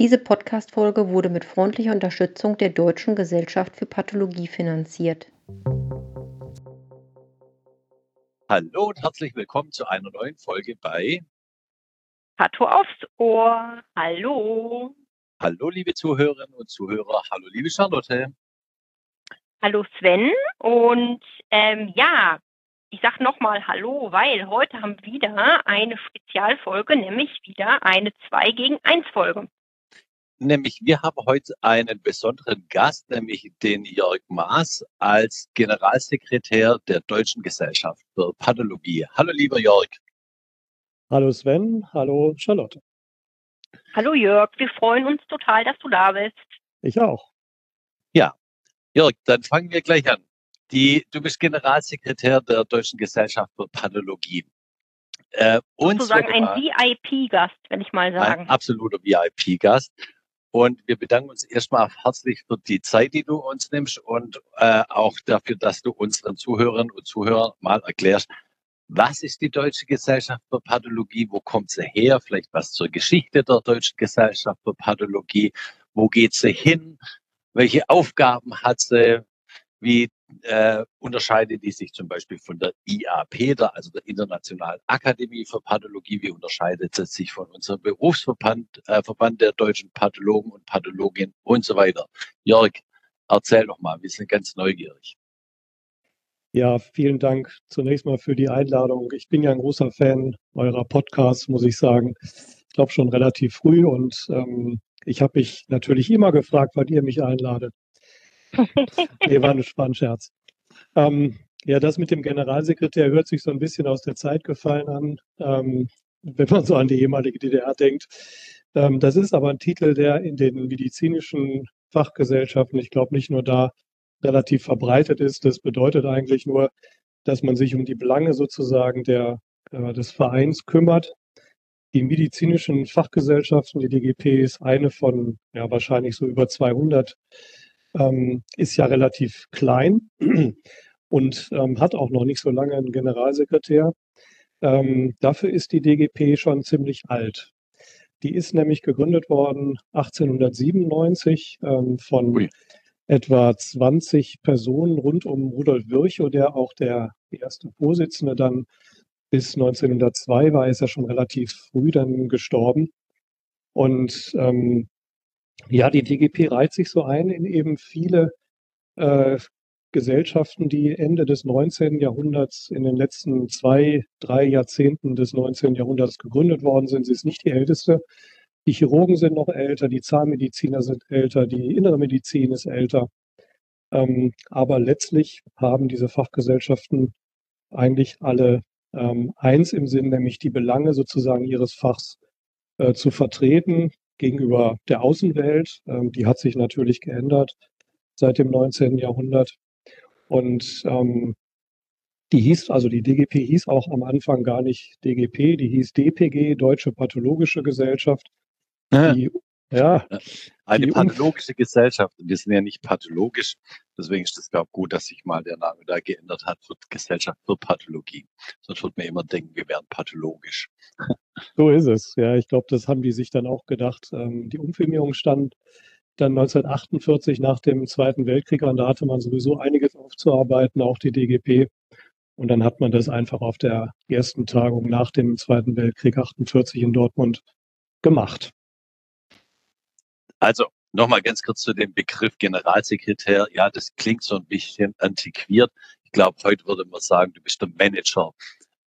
Diese Podcast-Folge wurde mit freundlicher Unterstützung der Deutschen Gesellschaft für Pathologie finanziert. Hallo und herzlich willkommen zu einer neuen Folge bei Pato aufs Ohr. Hallo. Hallo, liebe Zuhörerinnen und Zuhörer. Hallo, liebe Charlotte. Hallo Sven. Und ähm, ja, ich sage nochmal Hallo, weil heute haben wir wieder eine Spezialfolge, nämlich wieder eine 2 gegen 1 Folge. Nämlich, wir haben heute einen besonderen Gast, nämlich den Jörg Maas als Generalsekretär der Deutschen Gesellschaft für Pathologie. Hallo, lieber Jörg. Hallo Sven, hallo Charlotte. Hallo Jörg, wir freuen uns total, dass du da bist. Ich auch. Ja, Jörg, dann fangen wir gleich an. Die, du bist Generalsekretär der Deutschen Gesellschaft für Pathologie. Äh, Sozusagen ein VIP-Gast, wenn ich mal sagen. Ein absoluter VIP-Gast. Und wir bedanken uns erstmal herzlich für die Zeit, die du uns nimmst und äh, auch dafür, dass du unseren Zuhörern und Zuhörern mal erklärst, was ist die Deutsche Gesellschaft für Pathologie? Wo kommt sie her? Vielleicht was zur Geschichte der Deutschen Gesellschaft für Pathologie. Wo geht sie hin? Welche Aufgaben hat sie? Wie äh, unterscheidet die sich zum Beispiel von der IAP, der, also der Internationalen Akademie für Pathologie? Wie unterscheidet sie sich von unserem Berufsverband äh, Verband der deutschen Pathologen und Pathologinnen und so weiter? Jörg, erzähl doch mal, wir sind ganz neugierig. Ja, vielen Dank zunächst mal für die Einladung. Ich bin ja ein großer Fan eurer Podcasts, muss ich sagen. Ich glaube schon relativ früh und ähm, ich habe mich natürlich immer gefragt, wann ihr mich einladet. nee, war ein, war ein Scherz. Ähm, ja, das mit dem Generalsekretär hört sich so ein bisschen aus der Zeit gefallen an, ähm, wenn man so an die ehemalige DDR denkt. Ähm, das ist aber ein Titel, der in den medizinischen Fachgesellschaften, ich glaube nicht nur da, relativ verbreitet ist. Das bedeutet eigentlich nur, dass man sich um die Belange sozusagen der, äh, des Vereins kümmert. Die medizinischen Fachgesellschaften, die DGP ist eine von ja, wahrscheinlich so über 200, ähm, ist ja relativ klein und ähm, hat auch noch nicht so lange einen Generalsekretär. Ähm, dafür ist die DGP schon ziemlich alt. Die ist nämlich gegründet worden 1897 ähm, von Ui etwa 20 Personen rund um Rudolf Virchow, der auch der erste Vorsitzende dann bis 1902 war, ist er schon relativ früh dann gestorben. Und ähm, ja, die DGP reiht sich so ein in eben viele äh, Gesellschaften, die Ende des 19. Jahrhunderts, in den letzten zwei, drei Jahrzehnten des 19. Jahrhunderts gegründet worden sind. Sie ist nicht die älteste, die Chirurgen sind noch älter, die Zahnmediziner sind älter, die innere Medizin ist älter. Ähm, aber letztlich haben diese Fachgesellschaften eigentlich alle ähm, eins im Sinn, nämlich die Belange sozusagen ihres Fachs äh, zu vertreten gegenüber der Außenwelt. Ähm, die hat sich natürlich geändert seit dem 19. Jahrhundert. Und ähm, die hieß, also die DGP hieß auch am Anfang gar nicht DGP, die hieß DPG, Deutsche Pathologische Gesellschaft. Die, ja. Eine pathologische Gesellschaft. Und wir sind ja nicht pathologisch. Deswegen ist es, glaube ich, gut, dass sich mal der Name da geändert hat für Gesellschaft für Pathologie. Sonst wird man immer denken, wir wären pathologisch. So ist es. Ja, ich glaube, das haben die sich dann auch gedacht. Ähm, die Umfirmierung stand dann 1948 nach dem Zweiten Weltkrieg an. Da hatte man sowieso einiges aufzuarbeiten, auch die DGP. Und dann hat man das einfach auf der ersten Tagung nach dem Zweiten Weltkrieg 48 in Dortmund gemacht. Also nochmal ganz kurz zu dem Begriff Generalsekretär. Ja, das klingt so ein bisschen antiquiert. Ich glaube, heute würde man sagen, du bist der Manager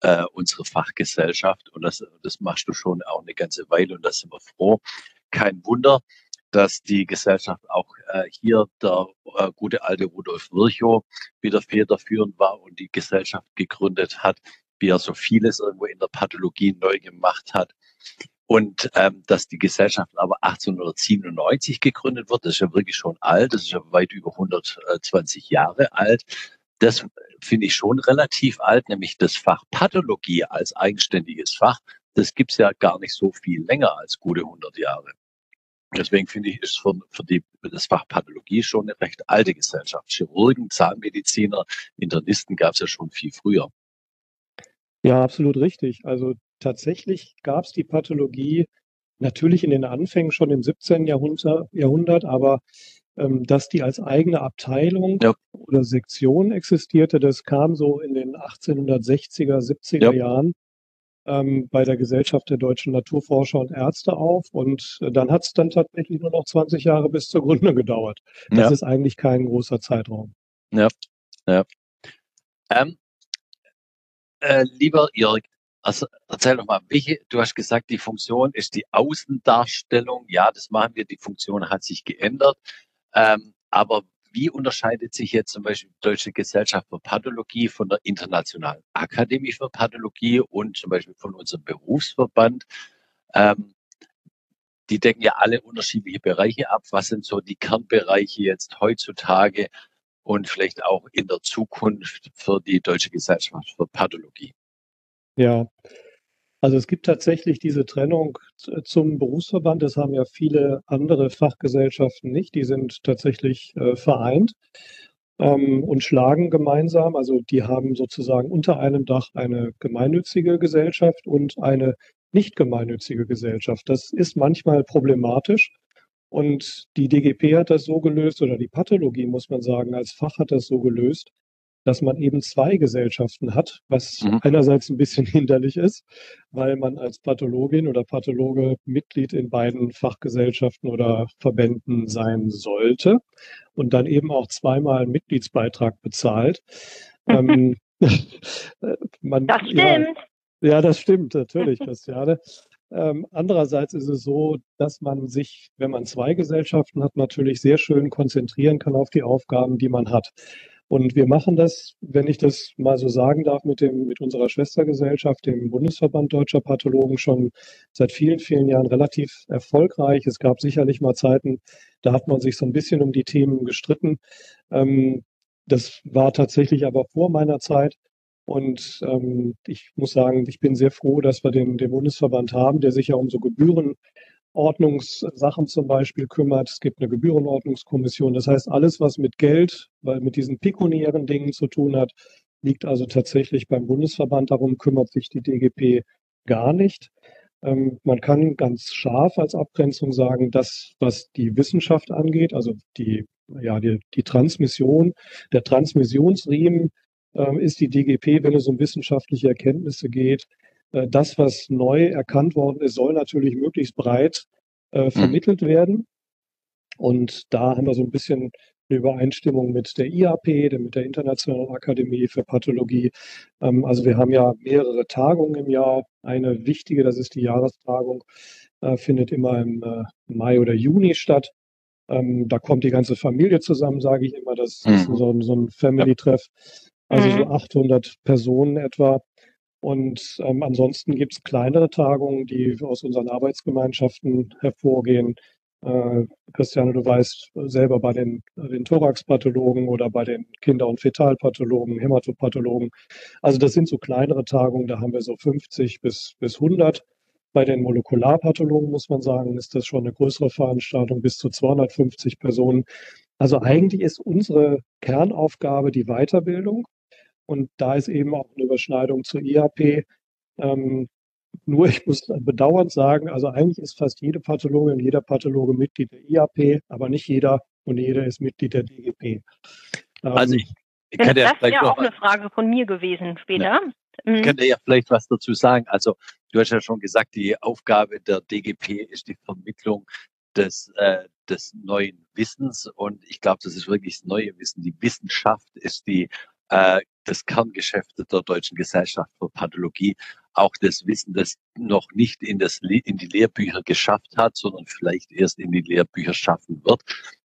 äh, unserer Fachgesellschaft und das, das machst du schon auch eine ganze Weile und da sind wir froh. Kein Wunder, dass die Gesellschaft auch äh, hier der äh, gute alte Rudolf Virchow wieder federführend war und die Gesellschaft gegründet hat, wie er so vieles irgendwo in der Pathologie neu gemacht hat. Und ähm, dass die Gesellschaft aber 1897 gegründet wird, das ist ja wirklich schon alt, das ist ja weit über 120 Jahre alt. Das finde ich schon relativ alt, nämlich das Fach Pathologie als eigenständiges Fach. Das gibt's ja gar nicht so viel länger als gute 100 Jahre. Deswegen finde ich, ist für, für die, das Fach Pathologie schon eine recht alte Gesellschaft. Chirurgen, Zahnmediziner, Internisten gab's ja schon viel früher. Ja, absolut richtig. Also tatsächlich gab es die Pathologie natürlich in den Anfängen schon im 17. Jahrhundert, Jahrhundert aber ähm, dass die als eigene Abteilung ja. oder Sektion existierte, das kam so in den 1860er, 70er ja. Jahren ähm, bei der Gesellschaft der deutschen Naturforscher und Ärzte auf. Und dann hat es dann tatsächlich nur noch 20 Jahre bis zur Gründung gedauert. Das ja. ist eigentlich kein großer Zeitraum. Ja, ja. Ähm, äh, lieber Jörg, also erzähl doch mal, welche, du hast gesagt, die Funktion ist die Außendarstellung. Ja, das machen wir. Die Funktion hat sich geändert. Ähm, aber wie unterscheidet sich jetzt zum Beispiel die Deutsche Gesellschaft für Pathologie von der Internationalen Akademie für Pathologie und zum Beispiel von unserem Berufsverband? Ähm, die decken ja alle unterschiedliche Bereiche ab. Was sind so die Kernbereiche jetzt heutzutage und vielleicht auch in der Zukunft für die Deutsche Gesellschaft für Pathologie? Ja, also es gibt tatsächlich diese Trennung zum Berufsverband. Das haben ja viele andere Fachgesellschaften nicht. Die sind tatsächlich äh, vereint ähm, und schlagen gemeinsam. Also die haben sozusagen unter einem Dach eine gemeinnützige Gesellschaft und eine nicht gemeinnützige Gesellschaft. Das ist manchmal problematisch. Und die DGP hat das so gelöst, oder die Pathologie, muss man sagen, als Fach hat das so gelöst, dass man eben zwei Gesellschaften hat, was mhm. einerseits ein bisschen hinderlich ist, weil man als Pathologin oder Pathologe Mitglied in beiden Fachgesellschaften oder Verbänden sein sollte und dann eben auch zweimal einen Mitgliedsbeitrag bezahlt. ähm, man, das stimmt. Ja, ja, das stimmt natürlich, Christiane. Ähm, andererseits ist es so, dass man sich, wenn man zwei Gesellschaften hat, natürlich sehr schön konzentrieren kann auf die Aufgaben, die man hat. Und wir machen das, wenn ich das mal so sagen darf, mit dem, mit unserer Schwestergesellschaft, dem Bundesverband Deutscher Pathologen schon seit vielen, vielen Jahren relativ erfolgreich. Es gab sicherlich mal Zeiten, da hat man sich so ein bisschen um die Themen gestritten. Ähm, das war tatsächlich aber vor meiner Zeit. Und ähm, ich muss sagen, ich bin sehr froh, dass wir den, den Bundesverband haben, der sich ja um so Gebühren Ordnungssachen zum Beispiel kümmert. Es gibt eine Gebührenordnungskommission. Das heißt, alles, was mit Geld, weil mit diesen pekuniären Dingen zu tun hat, liegt also tatsächlich beim Bundesverband. Darum kümmert sich die DGP gar nicht. Ähm, man kann ganz scharf als Abgrenzung sagen, das, was die Wissenschaft angeht, also die, ja, die, die Transmission, der Transmissionsriemen äh, ist die DGP, wenn es um wissenschaftliche Erkenntnisse geht, das, was neu erkannt worden ist, soll natürlich möglichst breit äh, mhm. vermittelt mhm. werden. Und da haben wir so ein bisschen eine Übereinstimmung mit der IAP, mit der Internationalen Akademie für Pathologie. Ähm, also wir haben ja mehrere Tagungen im Jahr. Eine wichtige, das ist die Jahrestagung, äh, findet immer im äh, Mai oder Juni statt. Ähm, da kommt die ganze Familie zusammen, sage ich immer. Das mhm. ist so, so ein Family-Treff. Also so 800 mhm. Personen etwa. Und ähm, ansonsten gibt es kleinere Tagungen, die aus unseren Arbeitsgemeinschaften hervorgehen. Äh, Christiane, du weißt selber bei den, den Thoraxpathologen oder bei den Kinder- und Fetalpathologen, Hämatopathologen. Also das sind so kleinere Tagungen, da haben wir so 50 bis, bis 100. Bei den Molekularpathologen muss man sagen, ist das schon eine größere Veranstaltung, bis zu 250 Personen. Also eigentlich ist unsere Kernaufgabe die Weiterbildung. Und da ist eben auch eine Überschneidung zur IAP. Ähm, nur ich muss bedauernd sagen, also eigentlich ist fast jede Pathologin, jeder Pathologe Mitglied der IAP, aber nicht jeder und jeder ist Mitglied der DGP. Ähm, also ich, ich kann ja das wäre auch eine Frage von mir gewesen später. Ja. Mhm. Ich könnte ja vielleicht was dazu sagen. Also du hast ja schon gesagt, die Aufgabe der DGP ist die Vermittlung des, äh, des neuen Wissens und ich glaube, das ist wirklich das neue Wissen. Die Wissenschaft ist die äh, das Kerngeschäft der Deutschen Gesellschaft für Pathologie, auch das Wissen, das noch nicht in, das, in die Lehrbücher geschafft hat, sondern vielleicht erst in die Lehrbücher schaffen wird.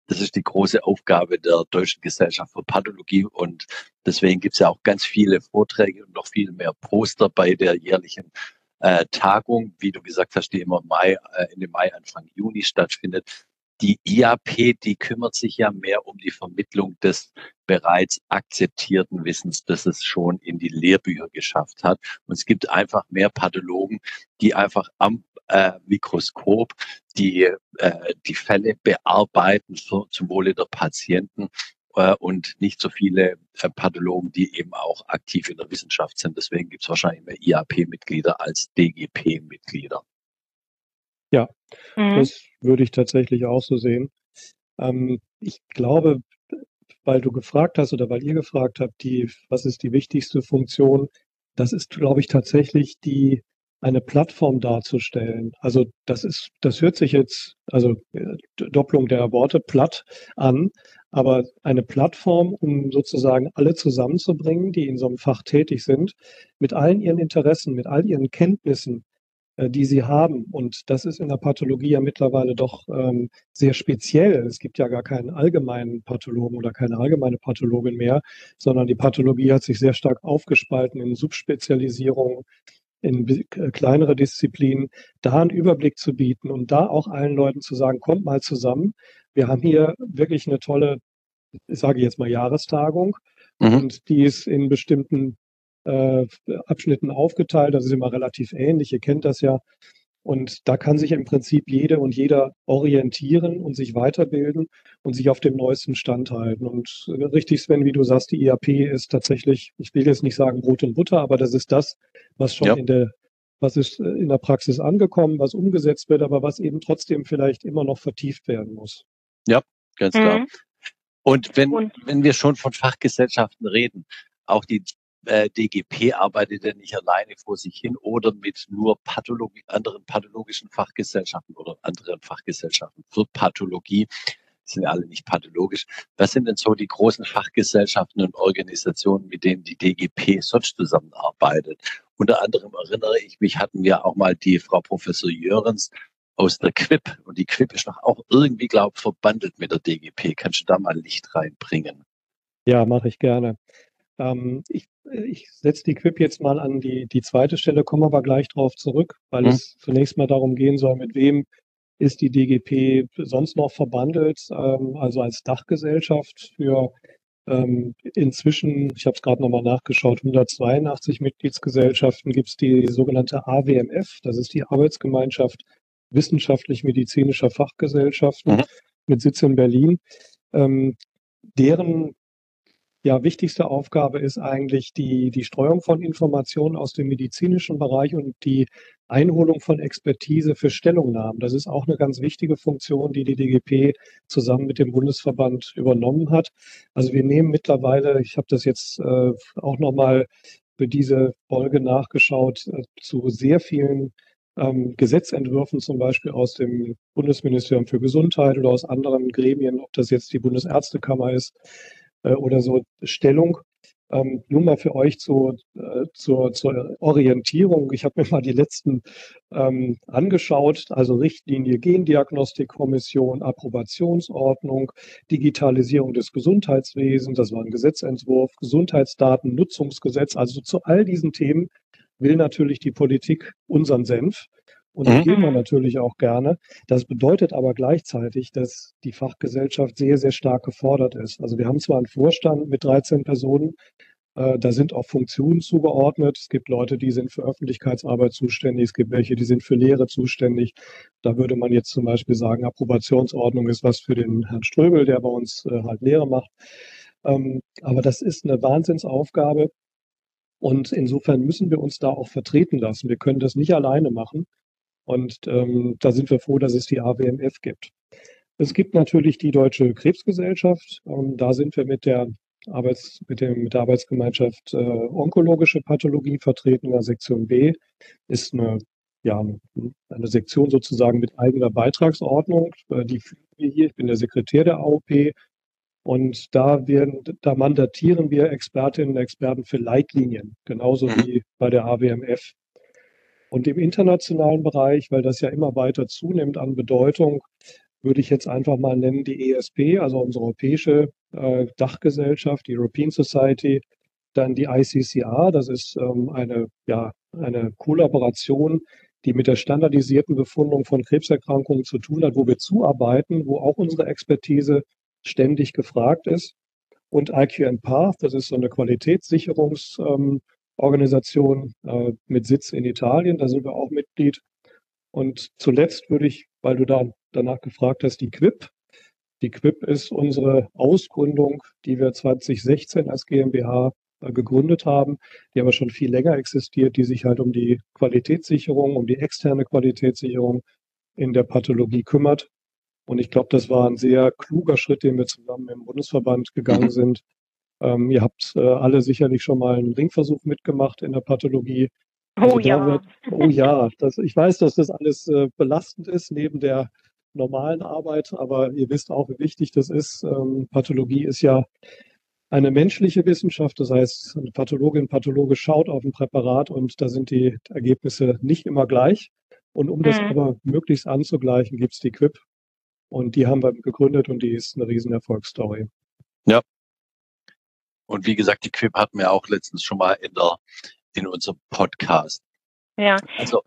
Das ist die große Aufgabe der Deutschen Gesellschaft für Pathologie und deswegen gibt es ja auch ganz viele Vorträge und noch viel mehr Poster bei der jährlichen äh, Tagung, wie du gesagt hast, die immer Mai, äh, Ende Mai, Anfang Juni stattfindet die IAP, die kümmert sich ja mehr um die Vermittlung des bereits akzeptierten Wissens, das es schon in die Lehrbücher geschafft hat. Und es gibt einfach mehr Pathologen, die einfach am äh, Mikroskop die, äh, die Fälle bearbeiten für, zum Wohle der Patienten äh, und nicht so viele äh, Pathologen, die eben auch aktiv in der Wissenschaft sind. Deswegen gibt es wahrscheinlich mehr IAP-Mitglieder als DGP-Mitglieder. Ja, mhm. das würde ich tatsächlich auch so sehen. Ähm, ich glaube, weil du gefragt hast oder weil ihr gefragt habt, die, was ist die wichtigste Funktion? Das ist, glaube ich, tatsächlich die, eine Plattform darzustellen. Also das ist, das hört sich jetzt, also äh, Doppelung der Worte platt an, aber eine Plattform, um sozusagen alle zusammenzubringen, die in so einem Fach tätig sind, mit allen ihren Interessen, mit all ihren Kenntnissen, die sie haben. Und das ist in der Pathologie ja mittlerweile doch ähm, sehr speziell. Es gibt ja gar keinen allgemeinen Pathologen oder keine allgemeine Pathologin mehr, sondern die Pathologie hat sich sehr stark aufgespalten in Subspezialisierungen, in äh, kleinere Disziplinen, da einen Überblick zu bieten und da auch allen Leuten zu sagen, kommt mal zusammen. Wir haben hier wirklich eine tolle, ich sage jetzt mal Jahrestagung mhm. und die ist in bestimmten äh, Abschnitten aufgeteilt. Das ist immer relativ ähnlich. Ihr kennt das ja. Und da kann sich im Prinzip jede und jeder orientieren und sich weiterbilden und sich auf dem neuesten Stand halten. Und richtig, Sven, wie du sagst, die IAP ist tatsächlich, ich will jetzt nicht sagen Brot und Butter, aber das ist das, was schon ja. in der, was ist in der Praxis angekommen, was umgesetzt wird, aber was eben trotzdem vielleicht immer noch vertieft werden muss. Ja, ganz klar. Mhm. Und wenn, und wenn wir schon von Fachgesellschaften reden, auch die äh, DGP arbeitet ja nicht alleine vor sich hin oder mit nur Pathologie, anderen pathologischen Fachgesellschaften oder anderen Fachgesellschaften für Pathologie. Sind ja alle nicht pathologisch. Was sind denn so die großen Fachgesellschaften und Organisationen, mit denen die DGP sonst zusammenarbeitet? Unter anderem erinnere ich mich, hatten wir auch mal die Frau Professor Jörens aus der Quip. Und die Quip ist noch auch irgendwie, glaube ich, verbandelt mit der DGP. Kannst du da mal Licht reinbringen? Ja, mache ich gerne. Ähm, ich ich setze die Quip jetzt mal an die, die zweite Stelle, komme aber gleich darauf zurück, weil mhm. es zunächst mal darum gehen soll, mit wem ist die DGP sonst noch verbandelt, ähm, also als Dachgesellschaft für ähm, inzwischen, ich habe es gerade nochmal nachgeschaut, 182 Mitgliedsgesellschaften gibt es die sogenannte AWMF, das ist die Arbeitsgemeinschaft wissenschaftlich-medizinischer Fachgesellschaften mhm. mit Sitz in Berlin. Ähm, deren ja, wichtigste Aufgabe ist eigentlich die, die Streuung von Informationen aus dem medizinischen Bereich und die Einholung von Expertise für Stellungnahmen. Das ist auch eine ganz wichtige Funktion, die die DGP zusammen mit dem Bundesverband übernommen hat. Also wir nehmen mittlerweile, ich habe das jetzt äh, auch nochmal für diese Folge nachgeschaut, äh, zu sehr vielen ähm, Gesetzentwürfen zum Beispiel aus dem Bundesministerium für Gesundheit oder aus anderen Gremien, ob das jetzt die Bundesärztekammer ist, äh, oder so Stellung. Ähm, nur mal für euch zu, äh, zur, zur Orientierung. Ich habe mir mal die letzten ähm, angeschaut, also Richtlinie Gendiagnostikkommission, Approbationsordnung, Digitalisierung des Gesundheitswesens, das war ein Gesetzentwurf, Gesundheitsdatennutzungsgesetz. Also zu all diesen Themen will natürlich die Politik unseren Senf. Und das mhm. geben wir natürlich auch gerne. Das bedeutet aber gleichzeitig, dass die Fachgesellschaft sehr, sehr stark gefordert ist. Also wir haben zwar einen Vorstand mit 13 Personen, äh, da sind auch Funktionen zugeordnet. Es gibt Leute, die sind für Öffentlichkeitsarbeit zuständig. Es gibt welche, die sind für Lehre zuständig. Da würde man jetzt zum Beispiel sagen, Approbationsordnung ist was für den Herrn Ströbel, der bei uns äh, halt Lehre macht. Ähm, aber das ist eine Wahnsinnsaufgabe. Und insofern müssen wir uns da auch vertreten lassen. Wir können das nicht alleine machen. Und ähm, da sind wir froh, dass es die AWMF gibt. Es gibt natürlich die Deutsche Krebsgesellschaft. Ähm, da sind wir mit der Arbeits, mit, dem, mit der Arbeitsgemeinschaft äh, Onkologische Pathologie vertreten in der Sektion B. Ist eine, ja, eine Sektion sozusagen mit eigener Beitragsordnung. Äh, die führen wir hier. Ich bin der Sekretär der AOP. Und da werden, da mandatieren wir Expertinnen und Experten für Leitlinien, genauso mhm. wie bei der AWMF. Und im internationalen Bereich, weil das ja immer weiter zunimmt an Bedeutung, würde ich jetzt einfach mal nennen die ESP, also unsere europäische äh, Dachgesellschaft, die European Society, dann die ICCR, das ist ähm, eine, ja, eine Kollaboration, die mit der standardisierten Befundung von Krebserkrankungen zu tun hat, wo wir zuarbeiten, wo auch unsere Expertise ständig gefragt ist. Und IQ Path, das ist so eine Qualitätssicherungs- ähm, Organisation äh, mit Sitz in Italien. Da sind wir auch Mitglied. Und zuletzt würde ich, weil du da danach gefragt hast, die Quip. Die Quip ist unsere Ausgründung, die wir 2016 als GmbH äh, gegründet haben, die aber schon viel länger existiert, die sich halt um die Qualitätssicherung, um die externe Qualitätssicherung in der Pathologie kümmert. Und ich glaube, das war ein sehr kluger Schritt, den wir zusammen im Bundesverband gegangen sind. Ähm, ihr habt äh, alle sicherlich schon mal einen Ringversuch mitgemacht in der Pathologie. Also oh ja. Wird, oh ja, das, ich weiß, dass das alles äh, belastend ist neben der normalen Arbeit, aber ihr wisst auch, wie wichtig das ist. Ähm, Pathologie ist ja eine menschliche Wissenschaft, das heißt, eine Pathologin, Pathologe schaut auf ein Präparat und da sind die Ergebnisse nicht immer gleich. Und um mhm. das aber möglichst anzugleichen, gibt es die Quip. Und die haben wir gegründet und die ist eine riesen Erfolgsstory. Ja. Und wie gesagt, die Quip hatten wir auch letztens schon mal in der, in unserem Podcast. Ja. Also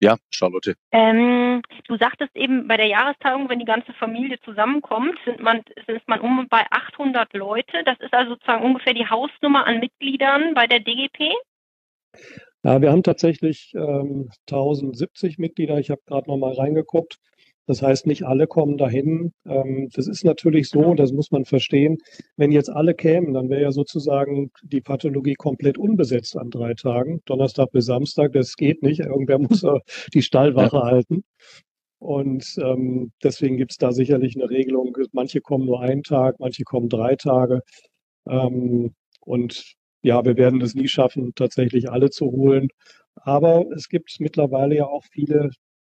ja, Charlotte. Ähm, du sagtest eben, bei der Jahrestagung, wenn die ganze Familie zusammenkommt, sind man, sind man um bei 800 Leute. Das ist also sozusagen ungefähr die Hausnummer an Mitgliedern bei der DGP? Ja, wir haben tatsächlich ähm, 1070 Mitglieder. Ich habe gerade noch mal reingeguckt. Das heißt, nicht alle kommen dahin. Ähm, das ist natürlich so, das muss man verstehen. Wenn jetzt alle kämen, dann wäre ja sozusagen die Pathologie komplett unbesetzt an drei Tagen, Donnerstag bis Samstag. Das geht nicht. Irgendwer muss die Stallwache ja. halten. Und ähm, deswegen gibt es da sicherlich eine Regelung. Manche kommen nur einen Tag, manche kommen drei Tage. Ähm, und ja, wir werden es nie schaffen, tatsächlich alle zu holen. Aber es gibt mittlerweile ja auch viele,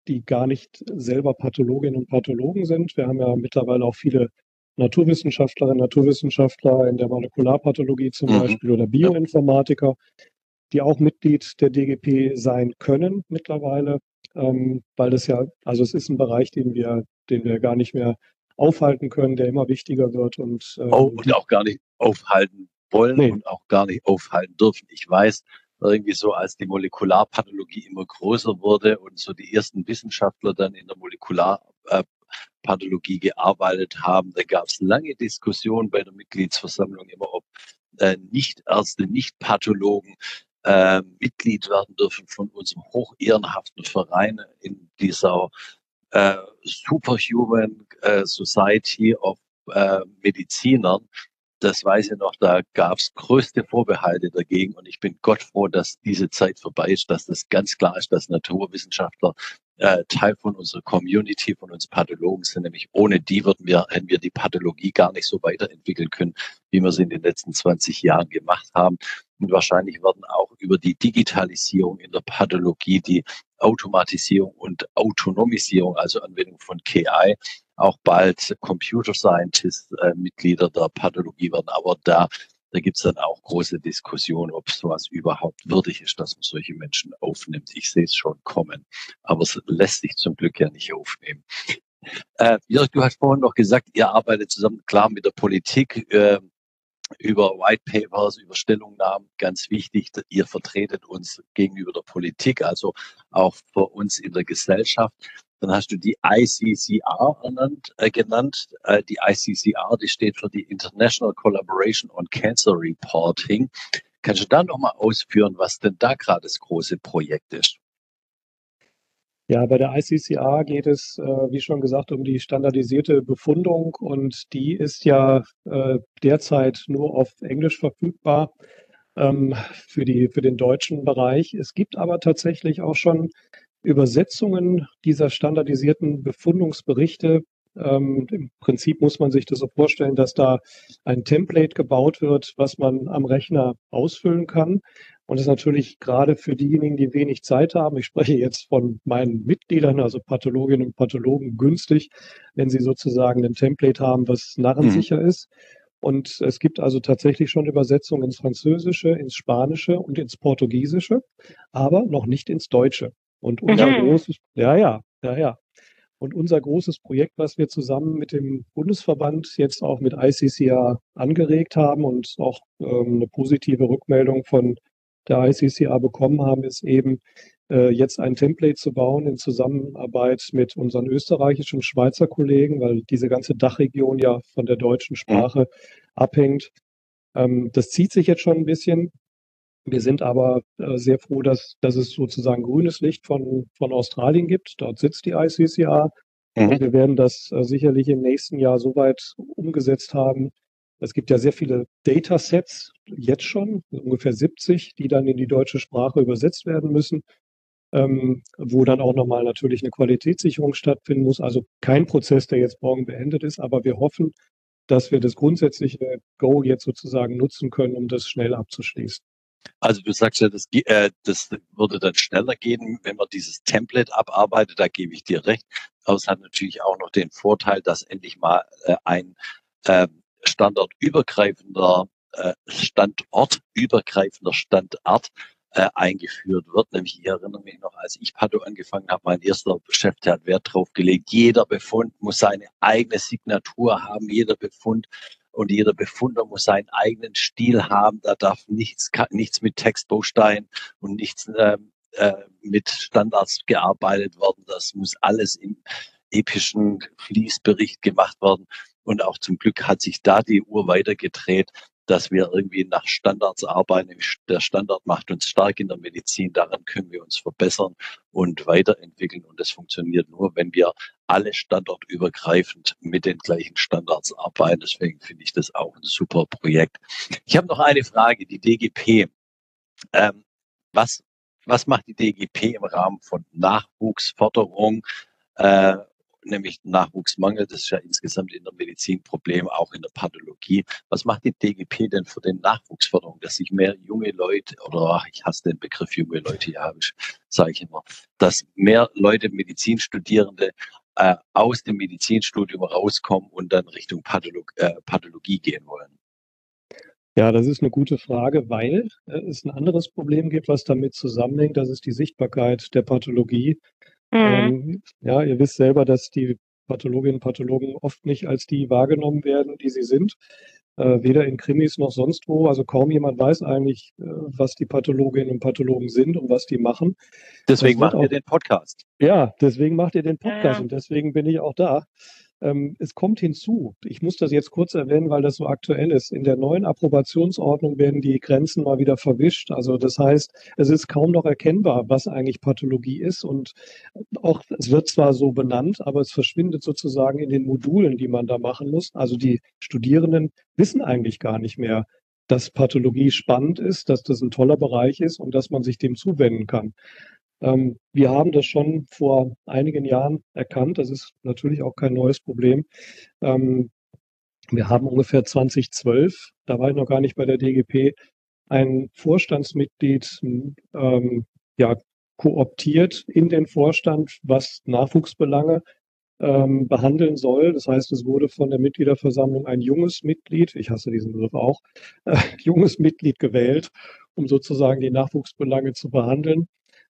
die gar nicht selber Pathologinnen und Pathologen sind. Wir haben ja mittlerweile auch viele Naturwissenschaftlerinnen, Naturwissenschaftler in der Molekularpathologie zum mhm. Beispiel oder Bioinformatiker, die auch Mitglied der DGP sein können mittlerweile, ähm, weil das ja, also es ist ein Bereich, den wir, den wir gar nicht mehr aufhalten können, der immer wichtiger wird und, ähm, oh, und auch gar nicht aufhalten wollen nee. und auch gar nicht aufhalten dürfen. Ich weiß, irgendwie so, als die Molekularpathologie immer größer wurde und so die ersten Wissenschaftler dann in der Molekularpathologie gearbeitet haben, da gab es lange Diskussionen bei der Mitgliedsversammlung immer, ob äh, Nichtärzte, Nicht-Pathologen äh, Mitglied werden dürfen von unserem hochehrenhaften Verein in dieser äh, Superhuman äh, Society of äh, Medizinern das weiß ich noch, da gab es größte Vorbehalte dagegen und ich bin Gott froh, dass diese Zeit vorbei ist, dass das ganz klar ist, dass Naturwissenschaftler äh, Teil von unserer Community, von uns Pathologen sind. Nämlich ohne die würden wir, hätten wir die Pathologie gar nicht so weiterentwickeln können, wie wir sie in den letzten 20 Jahren gemacht haben. Und wahrscheinlich werden auch über die Digitalisierung in der Pathologie, die Automatisierung und Autonomisierung, also Anwendung von KI, auch bald Computer Scientist äh, Mitglieder der Pathologie werden. Aber da, da gibt es dann auch große Diskussionen, ob sowas überhaupt würdig ist, dass man solche Menschen aufnimmt. Ich sehe es schon kommen, aber es lässt sich zum Glück ja nicht aufnehmen. Äh, Jörg, du hast vorhin noch gesagt, ihr arbeitet zusammen, klar, mit der Politik. Äh, über White Papers, über Stellungnahmen, ganz wichtig, ihr vertretet uns gegenüber der Politik, also auch für uns in der Gesellschaft. Dann hast du die ICCR ernannt, äh, genannt. Äh, die ICCR, die steht für die International Collaboration on Cancer Reporting. Kannst du da nochmal ausführen, was denn da gerade das große Projekt ist? Ja, bei der ICCR geht es, äh, wie schon gesagt, um die standardisierte Befundung und die ist ja äh, derzeit nur auf Englisch verfügbar ähm, für, die, für den deutschen Bereich. Es gibt aber tatsächlich auch schon Übersetzungen dieser standardisierten Befundungsberichte. Ähm, Im Prinzip muss man sich das so vorstellen, dass da ein Template gebaut wird, was man am Rechner ausfüllen kann. Und das ist natürlich gerade für diejenigen, die wenig Zeit haben, ich spreche jetzt von meinen Mitgliedern, also Pathologinnen und Pathologen, günstig, wenn sie sozusagen ein Template haben, was narrensicher mhm. ist. Und es gibt also tatsächlich schon Übersetzungen ins Französische, ins Spanische und ins Portugiesische, aber noch nicht ins Deutsche. Und unser mhm. großes, ja, ja, ja, ja. Und unser großes Projekt, was wir zusammen mit dem Bundesverband jetzt auch mit ICCA angeregt haben und auch ähm, eine positive Rückmeldung von der ICCA bekommen haben, ist eben äh, jetzt ein Template zu bauen in Zusammenarbeit mit unseren österreichischen Schweizer Kollegen, weil diese ganze Dachregion ja von der deutschen. Sprache abhängt. Ähm, das zieht sich jetzt schon ein bisschen. Wir sind aber äh, sehr froh, dass, dass es sozusagen grünes Licht von, von Australien gibt. Dort sitzt die ICCA. Mhm. Wir werden das äh, sicherlich im nächsten Jahr soweit umgesetzt haben. Es gibt ja sehr viele Datasets jetzt schon, ungefähr 70, die dann in die deutsche Sprache übersetzt werden müssen. ähm, wo dann auch nochmal natürlich eine Qualitätssicherung stattfinden muss. Also kein Prozess, der jetzt morgen beendet ist, aber wir hoffen, dass wir das grundsätzliche Go jetzt sozusagen nutzen können, um das schnell abzuschließen. Also du sagst ja, das, äh, das würde dann schneller gehen, wenn man dieses Template abarbeitet, da gebe ich dir recht. Aber es hat natürlich auch noch den Vorteil, dass endlich mal äh, ein äh, standortübergreifender, äh, standortübergreifender Standard äh, eingeführt wird. Nämlich, ich erinnere mich noch, als ich Pato angefangen habe, mein erster Chef, der hat Wert drauf gelegt, jeder Befund muss seine eigene Signatur haben, jeder Befund und jeder Befunder muss seinen eigenen Stil haben. Da darf nichts, nichts mit Textbaustein und nichts äh, äh, mit Standards gearbeitet werden. Das muss alles im epischen Fließbericht gemacht werden. Und auch zum Glück hat sich da die Uhr weitergedreht dass wir irgendwie nach Standards arbeiten. Der Standard macht uns stark in der Medizin. Daran können wir uns verbessern und weiterentwickeln. Und das funktioniert nur, wenn wir alle standortübergreifend mit den gleichen Standards arbeiten. Deswegen finde ich das auch ein super Projekt. Ich habe noch eine Frage, die DGP. Ähm, was, was macht die DGP im Rahmen von Nachwuchsförderung? Äh, nämlich Nachwuchsmangel. Das ist ja insgesamt in der Medizin Problem, auch in der Pathologie. Was macht die DGP denn für den Nachwuchsförderung, dass sich mehr junge Leute, oder ach, ich hasse den Begriff junge Leute, ja, sage ich immer, dass mehr Leute, Medizinstudierende, äh, aus dem Medizinstudium rauskommen und dann Richtung Patholog äh, Pathologie gehen wollen? Ja, das ist eine gute Frage, weil äh, es ein anderes Problem gibt, was damit zusammenhängt. Das ist die Sichtbarkeit der Pathologie Mhm. Ähm, ja, ihr wisst selber, dass die Pathologinnen und Pathologen oft nicht als die wahrgenommen werden, die sie sind. Äh, weder in Krimis noch sonst wo. Also kaum jemand weiß eigentlich, äh, was die Pathologinnen und Pathologen sind und was die machen. Deswegen macht ihr den Podcast. Ja, deswegen macht ihr den Podcast ja. und deswegen bin ich auch da. Ähm, es kommt hinzu, ich muss das jetzt kurz erwähnen, weil das so aktuell ist. In der neuen Approbationsordnung werden die Grenzen mal wieder verwischt. Also das heißt, es ist kaum noch erkennbar, was eigentlich Pathologie ist. Und auch, es wird zwar so benannt, aber es verschwindet sozusagen in den Modulen, die man da machen muss. Also die Studierenden wissen eigentlich gar nicht mehr, dass Pathologie spannend ist, dass das ein toller Bereich ist und dass man sich dem zuwenden kann. Ähm, wir haben das schon vor einigen Jahren erkannt. Das ist natürlich auch kein neues Problem. Ähm, wir haben ungefähr 2012, da war ich noch gar nicht bei der DGP, ein Vorstandsmitglied ähm, ja, kooptiert in den Vorstand, was Nachwuchsbelange ähm, behandeln soll. Das heißt, es wurde von der Mitgliederversammlung ein junges Mitglied, ich hasse diesen Begriff auch, äh, junges Mitglied gewählt, um sozusagen die Nachwuchsbelange zu behandeln.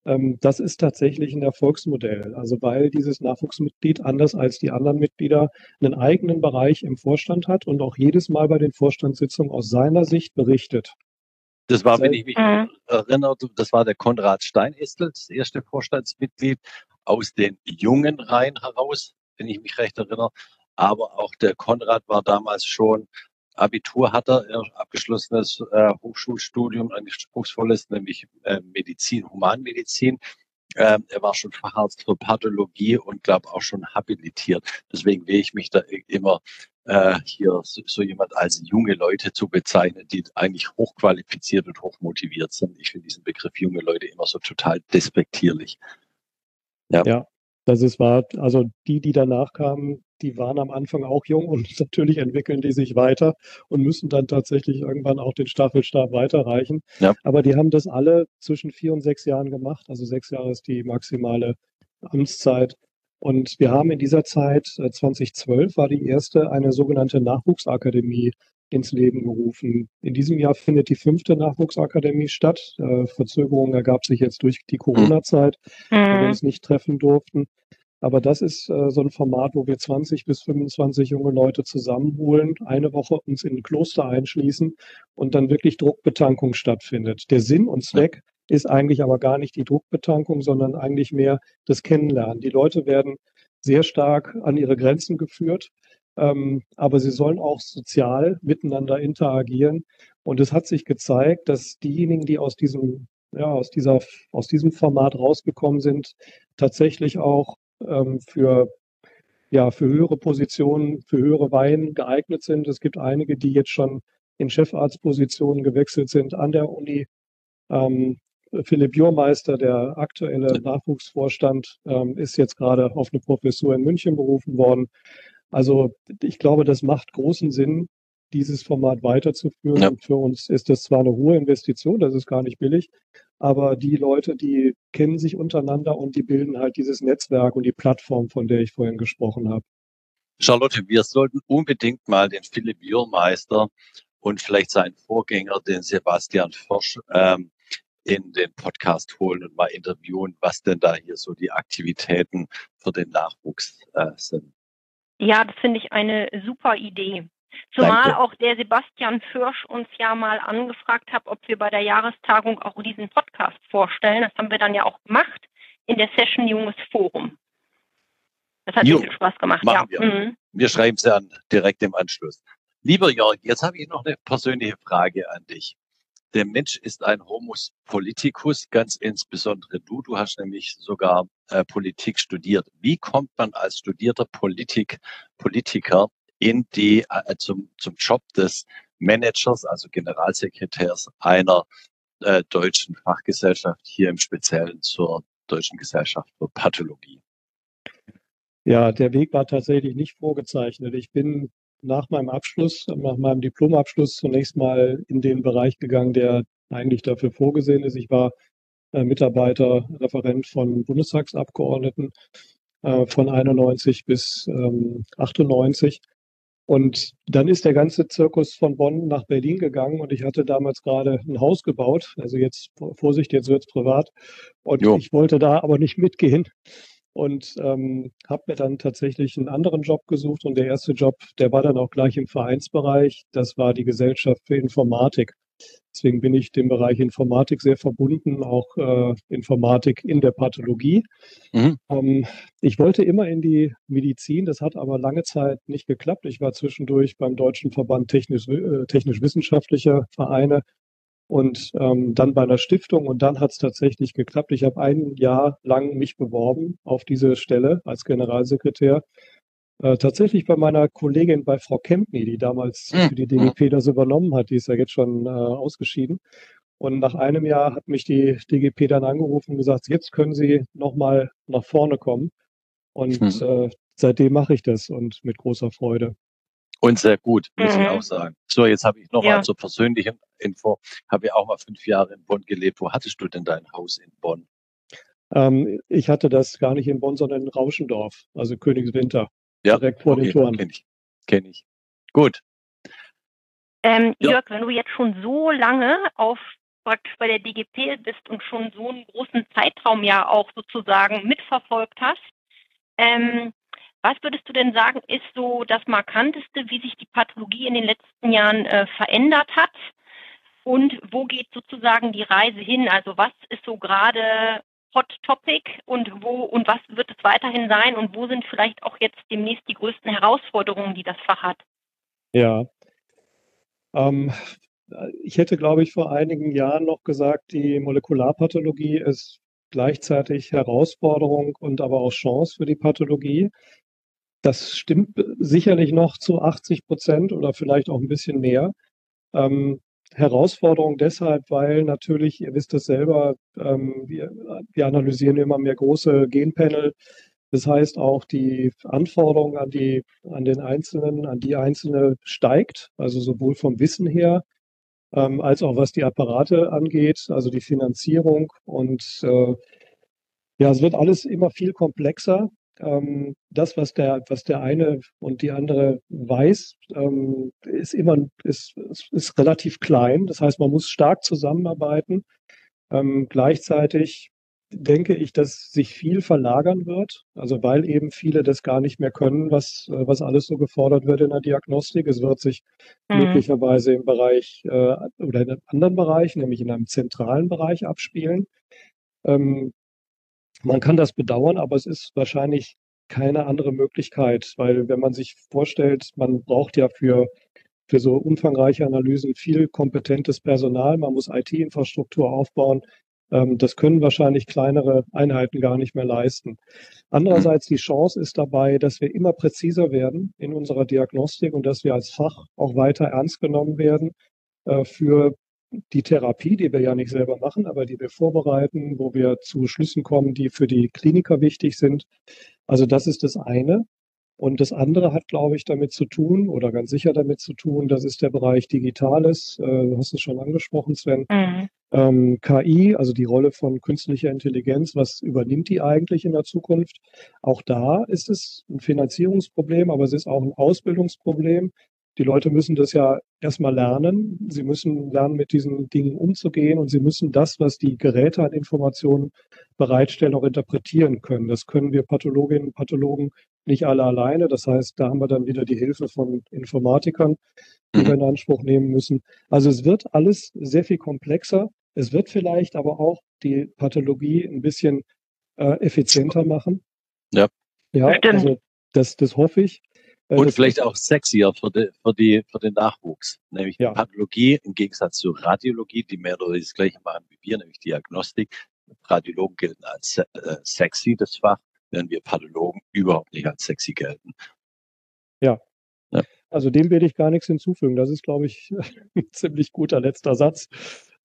Ähm, das ist tatsächlich ein Erfolgsmodell. Also weil dieses Nachwuchsmitglied anders als die anderen Mitglieder einen eigenen Bereich im Vorstand hat und auch jedes Mal bei den Vorstandssitzungen aus seiner Sicht berichtet. Das war, wenn ich mich mhm. erinnere, das war der Konrad Steinestel, das erste Vorstandsmitglied aus den jungen Reihen heraus, wenn ich mich recht erinnere. Aber auch der Konrad war damals schon Abitur hat er, abgeschlossenes äh, Hochschulstudium, ein anspruchsvolles, nämlich äh, Medizin, Humanmedizin. Ähm, er war schon Facharzt für Pathologie und glaube auch schon habilitiert. Deswegen wähle ich mich da immer äh, hier so, so jemand als junge Leute zu bezeichnen, die eigentlich hochqualifiziert und hochmotiviert sind. Ich finde diesen Begriff junge Leute immer so total despektierlich. Ja. ja, das ist wahr. Also die, die danach kamen, die waren am Anfang auch jung und natürlich entwickeln die sich weiter und müssen dann tatsächlich irgendwann auch den Staffelstab weiterreichen. Ja. Aber die haben das alle zwischen vier und sechs Jahren gemacht. Also sechs Jahre ist die maximale Amtszeit. Und wir haben in dieser Zeit, 2012 äh, war die erste, eine sogenannte Nachwuchsakademie ins Leben gerufen. In diesem Jahr findet die fünfte Nachwuchsakademie statt. Äh, Verzögerung ergab sich jetzt durch die Corona-Zeit, mhm. wo wir uns nicht treffen durften. Aber das ist äh, so ein Format, wo wir 20 bis 25 junge Leute zusammenholen, eine Woche uns in ein Kloster einschließen und dann wirklich Druckbetankung stattfindet. Der Sinn und Zweck ist eigentlich aber gar nicht die Druckbetankung, sondern eigentlich mehr das Kennenlernen. Die Leute werden sehr stark an ihre Grenzen geführt, ähm, aber sie sollen auch sozial miteinander interagieren. Und es hat sich gezeigt, dass diejenigen, die aus diesem ja, aus dieser, aus diesem Format rausgekommen sind, tatsächlich auch ähm, für, ja, für höhere Positionen, für höhere Weihen geeignet sind. Es gibt einige, die jetzt schon in Chefarztpositionen gewechselt sind an der Uni. Ähm, Philipp Jurmeister, der aktuelle Nachwuchsvorstand, ähm, ist jetzt gerade auf eine Professur in München berufen worden. Also ich glaube, das macht großen Sinn, dieses Format weiterzuführen. Ja. Und für uns ist das zwar eine hohe Investition, das ist gar nicht billig, aber die Leute, die kennen sich untereinander und die bilden halt dieses Netzwerk und die Plattform, von der ich vorhin gesprochen habe. Charlotte, wir sollten unbedingt mal den Philipp Jürmeister und vielleicht seinen Vorgänger, den Sebastian Forsch, ähm, in den Podcast holen und mal interviewen, was denn da hier so die Aktivitäten für den Nachwuchs äh, sind. Ja, das finde ich eine super Idee. Zumal Danke. auch der Sebastian Fürsch uns ja mal angefragt hat, ob wir bei der Jahrestagung auch diesen Podcast vorstellen. Das haben wir dann ja auch gemacht in der Session Junges Forum. Das hat jo, viel Spaß gemacht. ja. Wir, mhm. wir schreiben es an direkt im Anschluss. Lieber Jörg, jetzt habe ich noch eine persönliche Frage an dich. Der Mensch ist ein Homus politicus, ganz insbesondere du. Du hast nämlich sogar äh, Politik studiert. Wie kommt man als studierter Politik, Politiker in die, äh, zum, zum Job des Managers, also Generalsekretärs einer äh, deutschen Fachgesellschaft, hier im Speziellen zur Deutschen Gesellschaft für Pathologie? Ja, der Weg war tatsächlich nicht vorgezeichnet. Ich bin nach meinem Abschluss, nach meinem Diplomabschluss zunächst mal in den Bereich gegangen, der eigentlich dafür vorgesehen ist. Ich war äh, Mitarbeiter, Referent von Bundestagsabgeordneten äh, von 91 bis ähm, 98 und dann ist der ganze Zirkus von Bonn nach Berlin gegangen und ich hatte damals gerade ein Haus gebaut. Also jetzt, Vorsicht, jetzt wird's privat. Und jo. ich wollte da aber nicht mitgehen und ähm, habe mir dann tatsächlich einen anderen Job gesucht. Und der erste Job, der war dann auch gleich im Vereinsbereich. Das war die Gesellschaft für Informatik. Deswegen bin ich dem Bereich Informatik sehr verbunden, auch äh, Informatik in der Pathologie. Mhm. Ähm, ich wollte immer in die Medizin, das hat aber lange Zeit nicht geklappt. Ich war zwischendurch beim Deutschen Verband technisch, äh, technisch-wissenschaftlicher Vereine und ähm, dann bei einer Stiftung und dann hat es tatsächlich geklappt. Ich habe ein Jahr lang mich beworben auf diese Stelle als Generalsekretär äh, tatsächlich bei meiner Kollegin bei Frau Kempny, die damals mhm. für die DGP das übernommen hat, die ist ja jetzt schon äh, ausgeschieden. Und nach einem Jahr hat mich die DGP dann angerufen und gesagt, jetzt können Sie nochmal nach vorne kommen. Und mhm. äh, seitdem mache ich das und mit großer Freude. Und sehr gut, muss mhm. ich auch sagen. So, jetzt habe ich noch ja. zur persönlichen Info. Habe ja auch mal fünf Jahre in Bonn gelebt. Wo hattest du denn dein Haus in Bonn? Ähm, ich hatte das gar nicht in Bonn, sondern in Rauschendorf, also Königswinter. Ja, direkt vor okay, den Toren. Kenne ich. Kenn ich. Gut. Ähm, ja. Jörg, wenn du jetzt schon so lange auf praktisch bei der DGP bist und schon so einen großen Zeitraum ja auch sozusagen mitverfolgt hast, ähm, was würdest du denn sagen, ist so das Markanteste, wie sich die Pathologie in den letzten Jahren äh, verändert hat? Und wo geht sozusagen die Reise hin? Also was ist so gerade Hot Topic und wo und was wird es weiterhin sein und wo sind vielleicht auch jetzt demnächst die größten Herausforderungen, die das Fach hat? Ja. Ähm, ich hätte, glaube ich, vor einigen Jahren noch gesagt, die Molekularpathologie ist gleichzeitig Herausforderung und aber auch Chance für die Pathologie. Das stimmt sicherlich noch zu 80 Prozent oder vielleicht auch ein bisschen mehr. Ähm, Herausforderung deshalb, weil natürlich, ihr wisst es selber, ähm, wir, wir analysieren immer mehr große Genpanel. Das heißt, auch die Anforderung an die, an den Einzelnen, an die Einzelne steigt, also sowohl vom Wissen her, ähm, als auch was die Apparate angeht, also die Finanzierung. Und äh, ja, es wird alles immer viel komplexer ähm, das, was der, was der eine und die andere weiß, ähm, ist immer, ist, ist relativ klein. Das heißt, man muss stark zusammenarbeiten. Ähm, gleichzeitig denke ich, dass sich viel verlagern wird, also weil eben viele das gar nicht mehr können, was, was alles so gefordert wird in der Diagnostik. Es wird sich mhm. möglicherweise im Bereich äh, oder in einem anderen Bereich, nämlich in einem zentralen Bereich abspielen. Ähm, man kann das bedauern, aber es ist wahrscheinlich keine andere Möglichkeit, weil wenn man sich vorstellt, man braucht ja für, für so umfangreiche Analysen viel kompetentes Personal, man muss IT-Infrastruktur aufbauen. Ähm, das können wahrscheinlich kleinere Einheiten gar nicht mehr leisten. Andererseits die Chance ist dabei, dass wir immer präziser werden in unserer Diagnostik und dass wir als Fach auch weiter ernst genommen werden äh, für die Therapie, die wir ja nicht selber machen, aber die wir vorbereiten, wo wir zu Schlüssen kommen, die für die Kliniker wichtig sind. Also das ist das eine. Und das andere hat, glaube ich, damit zu tun oder ganz sicher damit zu tun, das ist der Bereich Digitales. Äh, du hast es schon angesprochen, Sven. Mhm. Ähm, KI, also die Rolle von künstlicher Intelligenz, was übernimmt die eigentlich in der Zukunft? Auch da ist es ein Finanzierungsproblem, aber es ist auch ein Ausbildungsproblem. Die Leute müssen das ja erstmal lernen. Sie müssen lernen, mit diesen Dingen umzugehen und sie müssen das, was die Geräte an Informationen bereitstellen, auch interpretieren können. Das können wir Pathologinnen und Pathologen nicht alle alleine. Das heißt, da haben wir dann wieder die Hilfe von Informatikern, die mhm. wir in Anspruch nehmen müssen. Also es wird alles sehr viel komplexer. Es wird vielleicht aber auch die Pathologie ein bisschen äh, effizienter machen. Ja. Ja, also das, das hoffe ich. Äh, und vielleicht auch sexier für, die, für, die, für den Nachwuchs. Nämlich ja. Pathologie im Gegensatz zur Radiologie, die mehr oder weniger das gleiche machen wie wir, nämlich Diagnostik. Radiologen gelten als äh, sexy, das Fach, während wir Pathologen überhaupt nicht als sexy gelten. Ja. ja. Also dem will ich gar nichts hinzufügen. Das ist, glaube ich, ein ziemlich guter letzter Satz.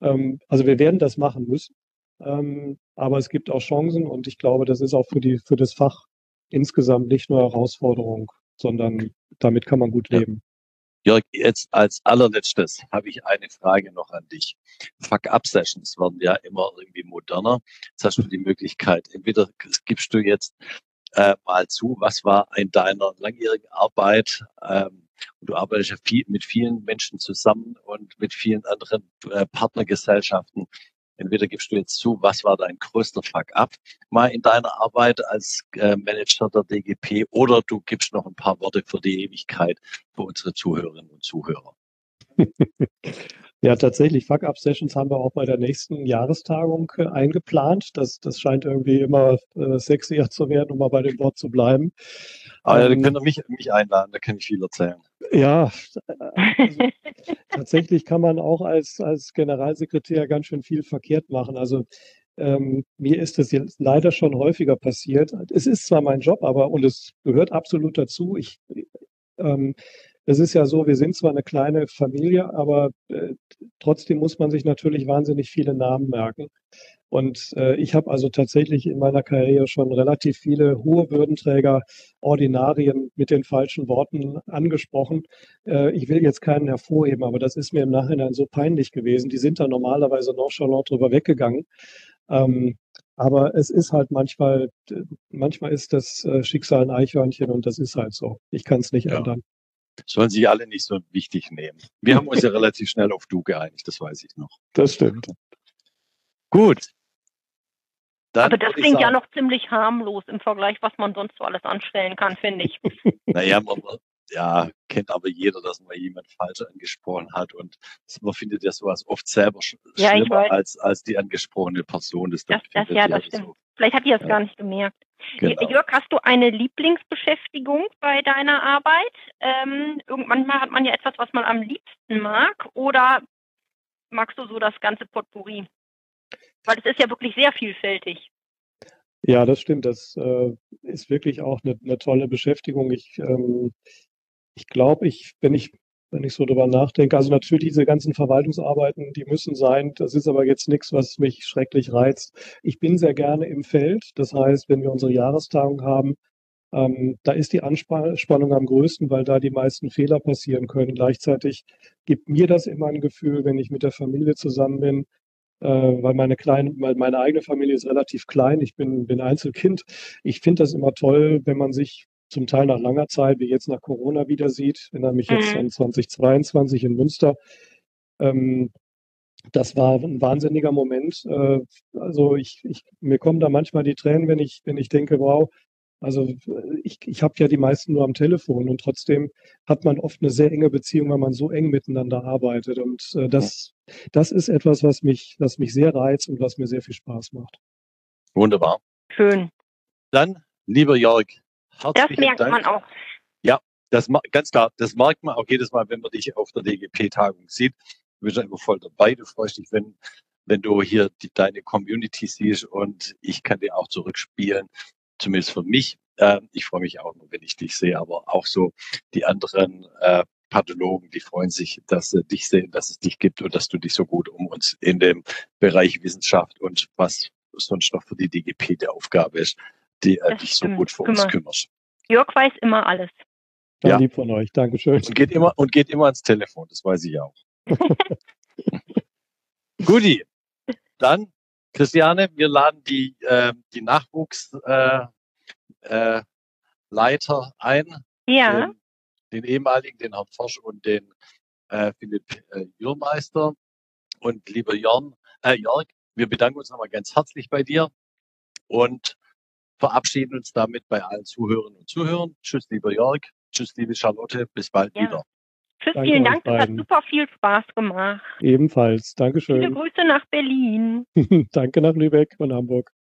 Ähm, also wir werden das machen müssen. Ähm, aber es gibt auch Chancen und ich glaube, das ist auch für, die, für das Fach insgesamt nicht nur Herausforderung sondern damit kann man gut leben. Jörg, jetzt als allerletztes habe ich eine Frage noch an dich. Fuck-Up-Sessions werden ja immer irgendwie moderner. Jetzt hast du die Möglichkeit, entweder gibst du jetzt äh, mal zu, was war in deiner langjährigen Arbeit, ähm, und du arbeitest ja viel, mit vielen Menschen zusammen und mit vielen anderen äh, Partnergesellschaften. Entweder gibst du jetzt zu, was war dein größter Fuck-up mal in deiner Arbeit als äh, Manager der DGP oder du gibst noch ein paar Worte für die Ewigkeit für unsere Zuhörerinnen und Zuhörer. Ja, tatsächlich. Fuck-Up-Sessions haben wir auch bei der nächsten Jahrestagung äh, eingeplant. Das, das scheint irgendwie immer äh, sexier zu werden, um mal bei dem Wort zu bleiben. Aber ähm, dann könnt ihr mich, mich einladen, da kann ich viel erzählen. Ja, also, tatsächlich kann man auch als, als Generalsekretär ganz schön viel verkehrt machen. Also ähm, mir ist das jetzt leider schon häufiger passiert. Es ist zwar mein Job, aber und es gehört absolut dazu. Ich ähm, es ist ja so, wir sind zwar eine kleine Familie, aber äh, trotzdem muss man sich natürlich wahnsinnig viele Namen merken. Und äh, ich habe also tatsächlich in meiner Karriere schon relativ viele hohe Würdenträger, Ordinarien mit den falschen Worten angesprochen. Äh, ich will jetzt keinen hervorheben, aber das ist mir im Nachhinein so peinlich gewesen. Die sind da normalerweise nonchalant drüber weggegangen. Ähm, aber es ist halt manchmal, manchmal ist das äh, Schicksal ein Eichhörnchen und das ist halt so. Ich kann es nicht ja. ändern sollen sich alle nicht so wichtig nehmen. Wir haben uns ja relativ schnell auf du geeinigt, das weiß ich noch. Das stimmt. Gut. Dann Aber das klingt sagen, ja noch ziemlich harmlos im Vergleich, was man sonst so alles anstellen kann, finde ich. naja, man, ja, kennt aber jeder, dass man jemand falsch angesprochen hat und man findet ja sowas oft selber sch ja, schlimmer als, als die angesprochene Person. Das, das, das ja, das stimmt. So. Vielleicht hat die das ja. gar nicht gemerkt. Genau. Jörg, hast du eine Lieblingsbeschäftigung bei deiner Arbeit? Ähm, manchmal hat man ja etwas, was man am liebsten mag oder magst du so das ganze Potpourri? Weil es ist ja wirklich sehr vielfältig. Ja, das stimmt. Das äh, ist wirklich auch eine, eine tolle Beschäftigung. Ich, ähm, ich glaube, ich, wenn ich, wenn ich so drüber nachdenke, also natürlich diese ganzen Verwaltungsarbeiten, die müssen sein. Das ist aber jetzt nichts, was mich schrecklich reizt. Ich bin sehr gerne im Feld. Das heißt, wenn wir unsere Jahrestagung haben, ähm, da ist die Anspannung am größten, weil da die meisten Fehler passieren können. Gleichzeitig gibt mir das immer ein Gefühl, wenn ich mit der Familie zusammen bin, äh, weil meine kleine, meine eigene Familie ist relativ klein. Ich bin, bin Einzelkind. Ich finde das immer toll, wenn man sich zum Teil nach langer Zeit, wie jetzt nach Corona wieder sieht. Erinnere mich jetzt mhm. an 2022 in Münster. Ähm, das war ein wahnsinniger Moment. Äh, also ich, ich, mir kommen da manchmal die Tränen, wenn ich, wenn ich denke, wow, also ich, ich habe ja die meisten nur am Telefon und trotzdem hat man oft eine sehr enge Beziehung, weil man so eng miteinander arbeitet. Und äh, das, das ist etwas, was mich, was mich sehr reizt und was mir sehr viel Spaß macht. Wunderbar. Schön. Dann, lieber Jörg, Das merkt Dank. man auch. Ja, das ganz klar, das merkt man auch jedes Mal, wenn man dich auf der DGP-Tagung sieht. Du bist ja immer voll dabei. Du freust dich, wenn, wenn du hier die, deine Community siehst und ich kann dir auch zurückspielen, zumindest für mich. Äh, ich freue mich auch, wenn ich dich sehe, aber auch so die anderen äh, Pathologen, die freuen sich, dass sie dich sehen, dass es dich gibt und dass du dich so gut um uns in dem Bereich Wissenschaft und was sonst noch für die DGP der Aufgabe ist, die äh, dich so gut für uns kümmerst. Jörg weiß immer alles. Ja. Lieb von euch, Dankeschön. Und geht immer, und geht immer ans Telefon, das weiß ich auch. Guti, dann, Christiane, wir laden die, äh, die Nachwuchsleiter äh, äh, ein. Ja. Den, den, ehemaligen, den Herrn Forsch und den äh, Philipp äh, Jürmeister. Und lieber Jörn, äh, Jörg, wir bedanken uns nochmal ganz herzlich bei dir und verabschieden uns damit bei allen Zuhörern und Zuhörern. Tschüss, lieber Jörg. Tschüss, liebe Charlotte. Bis bald ja. wieder. Tschüss, Danke vielen Dank. Das hat super viel Spaß gemacht. Ebenfalls. Dankeschön. Viele Grüße nach Berlin. Danke nach Lübeck und Hamburg.